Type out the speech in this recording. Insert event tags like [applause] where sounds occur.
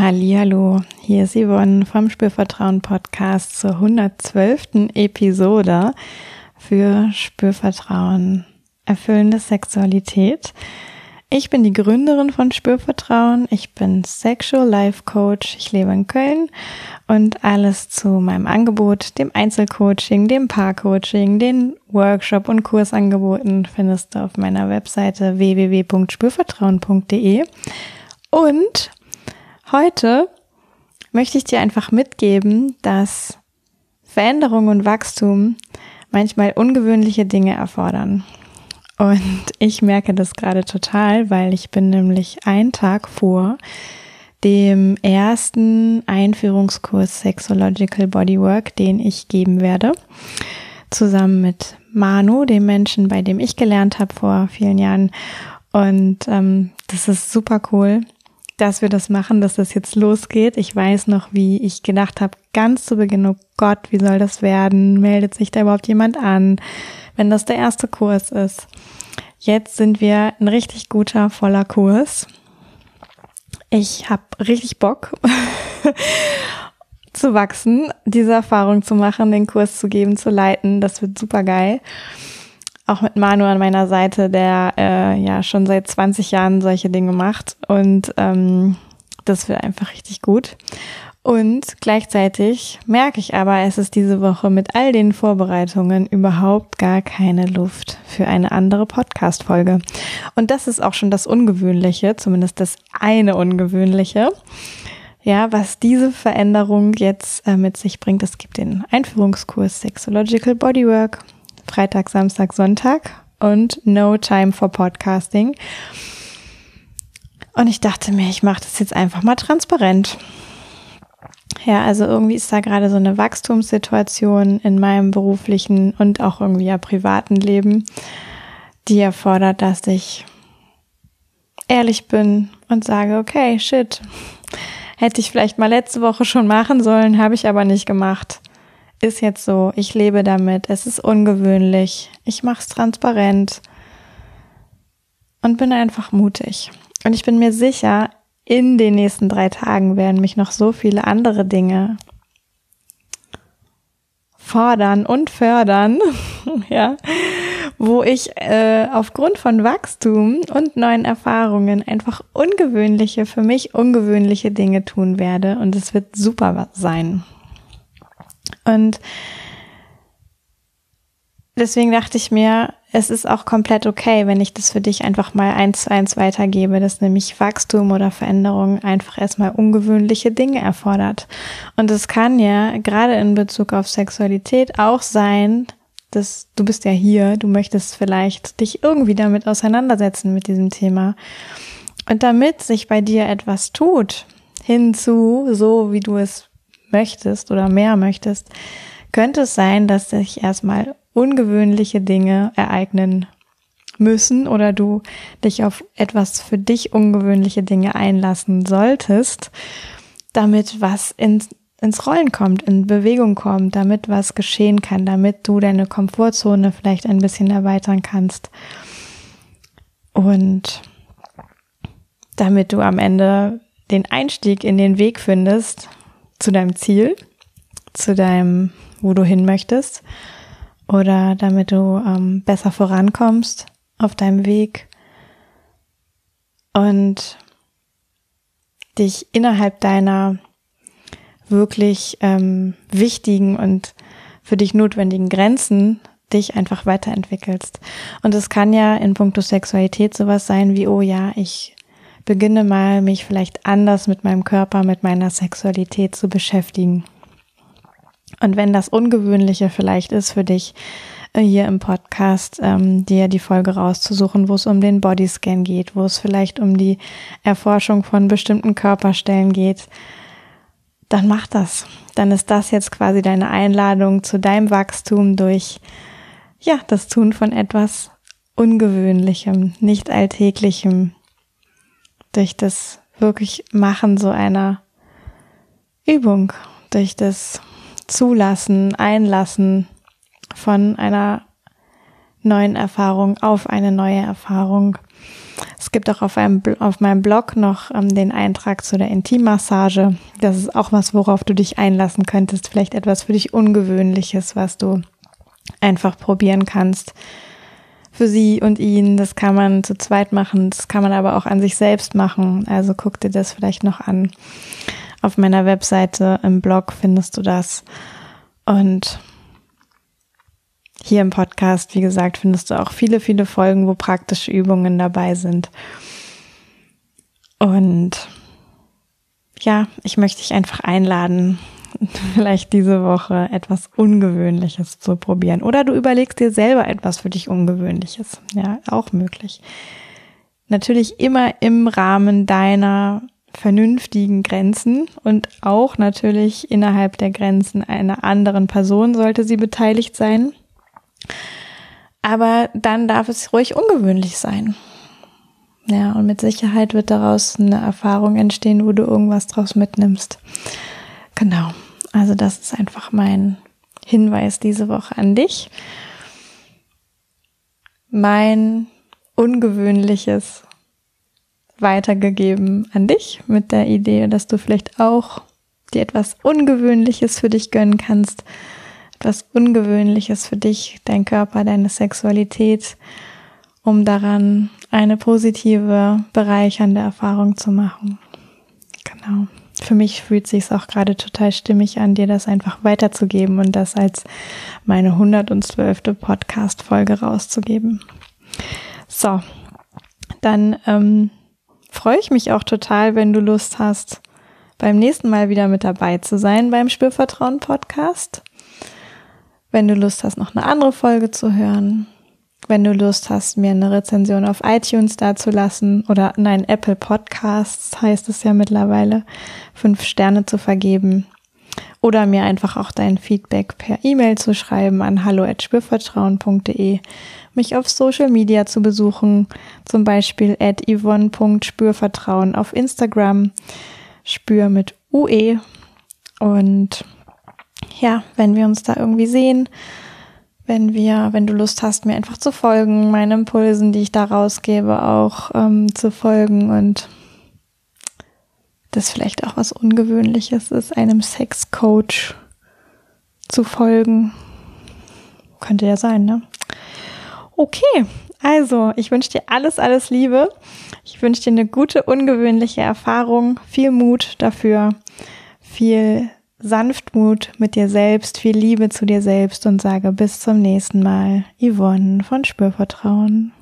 Hallo, hier ist Yvonne vom Spürvertrauen Podcast zur 112. Episode für Spürvertrauen, erfüllende Sexualität. Ich bin die Gründerin von Spürvertrauen. Ich bin Sexual Life Coach. Ich lebe in Köln und alles zu meinem Angebot, dem Einzelcoaching, dem Paarcoaching, den Workshop und Kursangeboten findest du auf meiner Webseite www.spürvertrauen.de. Und Heute möchte ich dir einfach mitgeben, dass Veränderung und Wachstum manchmal ungewöhnliche Dinge erfordern. Und ich merke das gerade total, weil ich bin nämlich einen Tag vor dem ersten Einführungskurs Sexological Bodywork, den ich geben werde, zusammen mit Manu, dem Menschen, bei dem ich gelernt habe vor vielen Jahren. Und ähm, das ist super cool dass wir das machen, dass das jetzt losgeht. Ich weiß noch, wie ich gedacht habe, ganz zu Beginn, oh Gott, wie soll das werden? Meldet sich da überhaupt jemand an, wenn das der erste Kurs ist? Jetzt sind wir ein richtig guter, voller Kurs. Ich habe richtig Bock [laughs] zu wachsen, diese Erfahrung zu machen, den Kurs zu geben, zu leiten. Das wird super geil auch mit Manu an meiner Seite, der äh, ja schon seit 20 Jahren solche Dinge macht und ähm, das wird einfach richtig gut. Und gleichzeitig merke ich aber, es ist diese Woche mit all den Vorbereitungen überhaupt gar keine Luft für eine andere Podcast-Folge. Und das ist auch schon das Ungewöhnliche, zumindest das eine Ungewöhnliche. Ja, was diese Veränderung jetzt äh, mit sich bringt, es gibt den Einführungskurs Sexological Bodywork Freitag, Samstag, Sonntag und No Time for Podcasting. Und ich dachte mir, ich mache das jetzt einfach mal transparent. Ja, also irgendwie ist da gerade so eine Wachstumssituation in meinem beruflichen und auch irgendwie ja privaten Leben, die erfordert, dass ich ehrlich bin und sage, okay, shit, hätte ich vielleicht mal letzte Woche schon machen sollen, habe ich aber nicht gemacht ist jetzt so, ich lebe damit, es ist ungewöhnlich, ich mache es transparent und bin einfach mutig. Und ich bin mir sicher, in den nächsten drei Tagen werden mich noch so viele andere Dinge fordern und fördern, [laughs] ja, wo ich äh, aufgrund von Wachstum und neuen Erfahrungen einfach ungewöhnliche, für mich ungewöhnliche Dinge tun werde und es wird super sein. Und deswegen dachte ich mir, es ist auch komplett okay, wenn ich das für dich einfach mal eins zu eins weitergebe, dass nämlich Wachstum oder Veränderung einfach erstmal ungewöhnliche Dinge erfordert. Und es kann ja gerade in Bezug auf Sexualität auch sein, dass du bist ja hier, du möchtest vielleicht dich irgendwie damit auseinandersetzen mit diesem Thema. Und damit sich bei dir etwas tut, hinzu, so wie du es möchtest oder mehr möchtest, könnte es sein, dass sich erstmal ungewöhnliche Dinge ereignen müssen oder du dich auf etwas für dich ungewöhnliche Dinge einlassen solltest, damit was ins, ins Rollen kommt, in Bewegung kommt, damit was geschehen kann, damit du deine Komfortzone vielleicht ein bisschen erweitern kannst. Und damit du am Ende den Einstieg in den Weg findest, zu deinem Ziel, zu deinem, wo du hin möchtest oder damit du ähm, besser vorankommst auf deinem Weg und dich innerhalb deiner wirklich ähm, wichtigen und für dich notwendigen Grenzen dich einfach weiterentwickelst. Und es kann ja in puncto Sexualität sowas sein wie, oh ja, ich beginne mal, mich vielleicht anders mit meinem Körper, mit meiner Sexualität zu beschäftigen. Und wenn das Ungewöhnliche vielleicht ist für dich, äh, hier im Podcast ähm, dir die Folge rauszusuchen, wo es um den Bodyscan geht, wo es vielleicht um die Erforschung von bestimmten Körperstellen geht, dann mach das. Dann ist das jetzt quasi deine Einladung zu deinem Wachstum durch, ja, das Tun von etwas Ungewöhnlichem, nicht Alltäglichem, durch das wirklich Machen so einer Übung, durch das Zulassen, Einlassen von einer neuen Erfahrung auf eine neue Erfahrung, Es gibt auch auf, einem, auf meinem Blog noch ähm, den Eintrag zu der Intimmassage. Das ist auch was, worauf du dich einlassen könntest. Vielleicht etwas für dich Ungewöhnliches, was du einfach probieren kannst. Für sie und ihn. Das kann man zu zweit machen. Das kann man aber auch an sich selbst machen. Also guck dir das vielleicht noch an. Auf meiner Webseite im Blog findest du das. Und hier im Podcast, wie gesagt, findest du auch viele, viele Folgen, wo praktische Übungen dabei sind. Und ja, ich möchte dich einfach einladen, [laughs] vielleicht diese Woche etwas Ungewöhnliches zu probieren. Oder du überlegst dir selber etwas für dich Ungewöhnliches. Ja, auch möglich. Natürlich immer im Rahmen deiner vernünftigen Grenzen und auch natürlich innerhalb der Grenzen einer anderen Person sollte sie beteiligt sein. Aber dann darf es ruhig ungewöhnlich sein. Ja, und mit Sicherheit wird daraus eine Erfahrung entstehen, wo du irgendwas draus mitnimmst. Genau. Also das ist einfach mein Hinweis diese Woche an dich. Mein ungewöhnliches weitergegeben an dich mit der Idee, dass du vielleicht auch dir etwas Ungewöhnliches für dich gönnen kannst etwas Ungewöhnliches für dich, dein Körper, deine Sexualität, um daran eine positive, bereichernde Erfahrung zu machen. Genau. Für mich fühlt sich auch gerade total stimmig an, dir das einfach weiterzugeben und das als meine 112. Podcast-Folge rauszugeben. So, dann ähm, freue ich mich auch total, wenn du Lust hast, beim nächsten Mal wieder mit dabei zu sein beim Spürvertrauen Podcast. Wenn du Lust hast, noch eine andere Folge zu hören, wenn du Lust hast, mir eine Rezension auf iTunes dazulassen oder nein, Apple Podcasts heißt es ja mittlerweile, fünf Sterne zu vergeben oder mir einfach auch dein Feedback per E-Mail zu schreiben an hallo@spürvertrauen.de, mich auf Social Media zu besuchen, zum Beispiel at yvonne.spürvertrauen auf Instagram, spür mit UE und ja, wenn wir uns da irgendwie sehen, wenn wir, wenn du Lust hast, mir einfach zu folgen, meinen Impulsen, die ich da rausgebe, auch ähm, zu folgen und das vielleicht auch was Ungewöhnliches ist, einem Sexcoach zu folgen. Könnte ja sein, ne? Okay, also ich wünsche dir alles, alles Liebe. Ich wünsche dir eine gute, ungewöhnliche Erfahrung, viel Mut dafür, viel Sanftmut mit dir selbst, viel Liebe zu dir selbst und sage bis zum nächsten Mal. Yvonne von Spürvertrauen.